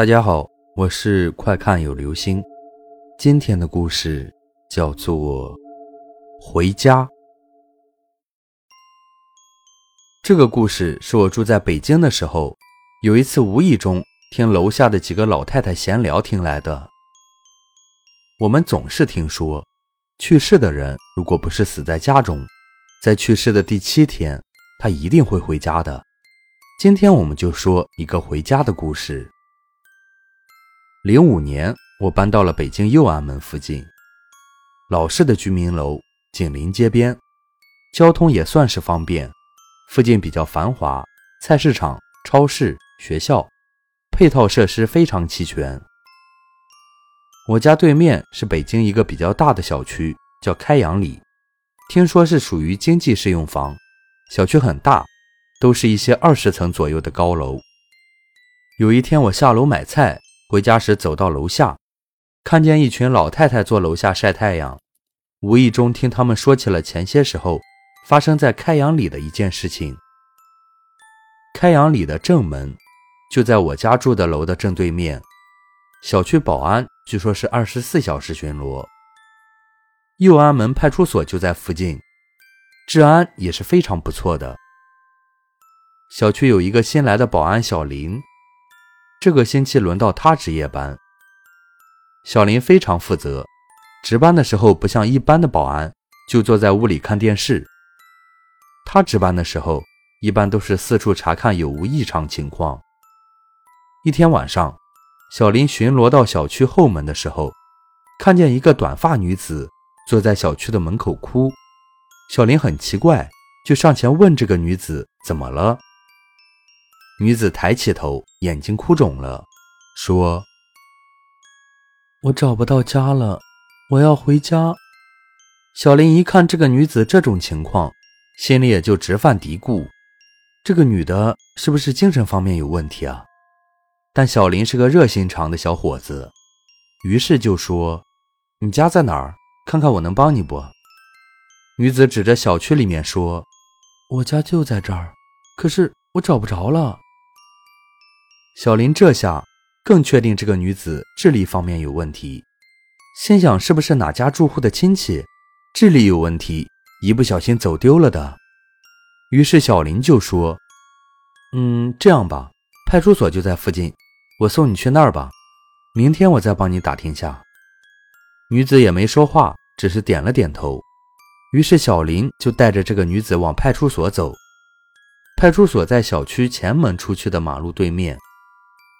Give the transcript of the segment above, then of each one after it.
大家好，我是快看有流星。今天的故事叫做《回家》。这个故事是我住在北京的时候，有一次无意中听楼下的几个老太太闲聊听来的。我们总是听说，去世的人如果不是死在家中，在去世的第七天，他一定会回家的。今天我们就说一个回家的故事。零五年，我搬到了北京右安门附近，老式的居民楼，紧邻街边，交通也算是方便，附近比较繁华，菜市场、超市、学校，配套设施非常齐全。我家对面是北京一个比较大的小区，叫开阳里，听说是属于经济适用房，小区很大。都是一些二十层左右的高楼。有一天，我下楼买菜，回家时走到楼下，看见一群老太太坐楼下晒太阳，无意中听他们说起了前些时候发生在开阳里的一件事情。开阳里的正门就在我家住的楼的正对面，小区保安据说是二十四小时巡逻，右安门派出所就在附近，治安也是非常不错的。小区有一个新来的保安小林，这个星期轮到他值夜班。小林非常负责，值班的时候不像一般的保安就坐在屋里看电视，他值班的时候一般都是四处查看有无异常情况。一天晚上，小林巡逻到小区后门的时候，看见一个短发女子坐在小区的门口哭。小林很奇怪，就上前问这个女子怎么了。女子抬起头，眼睛哭肿了，说：“我找不到家了，我要回家。”小林一看这个女子这种情况，心里也就直犯嘀咕：这个女的是不是精神方面有问题啊？但小林是个热心肠的小伙子，于是就说：“你家在哪儿？看看我能帮你不？”女子指着小区里面说：“我家就在这儿，可是我找不着了。”小林这下更确定这个女子智力方面有问题，心想是不是哪家住户的亲戚智力有问题，一不小心走丢了的。于是小林就说：“嗯，这样吧，派出所就在附近，我送你去那儿吧。明天我再帮你打听下。”女子也没说话，只是点了点头。于是小林就带着这个女子往派出所走。派出所在小区前门出去的马路对面。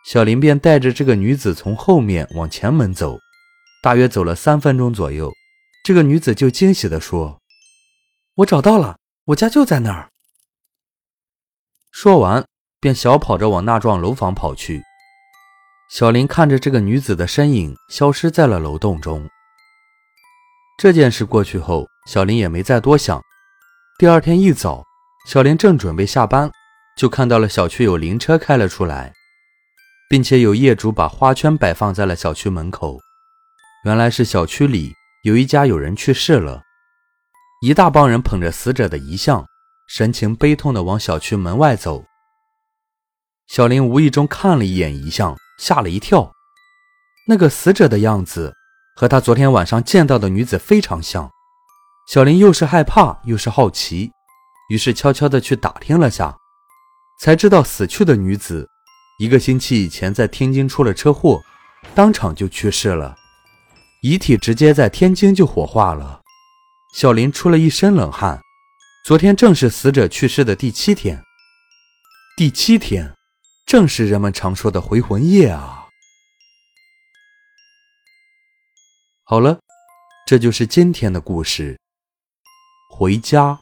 小林便带着这个女子从后面往前门走，大约走了三分钟左右，这个女子就惊喜地说：“我找到了，我家就在那儿。”说完，便小跑着往那幢楼房跑去。小林看着这个女子的身影消失在了楼洞中。这件事过去后，小林也没再多想。第二天一早，小林正准备下班，就看到了小区有灵车开了出来。并且有业主把花圈摆放在了小区门口，原来是小区里有一家有人去世了，一大帮人捧着死者的遗像，神情悲痛地往小区门外走。小林无意中看了一眼遗像，吓了一跳，那个死者的样子和他昨天晚上见到的女子非常像。小林又是害怕又是好奇，于是悄悄地去打听了下，才知道死去的女子。一个星期以前，在天津出了车祸，当场就去世了，遗体直接在天津就火化了。小林出了一身冷汗。昨天正是死者去世的第七天，第七天，正是人们常说的回魂夜啊。好了，这就是今天的故事，回家。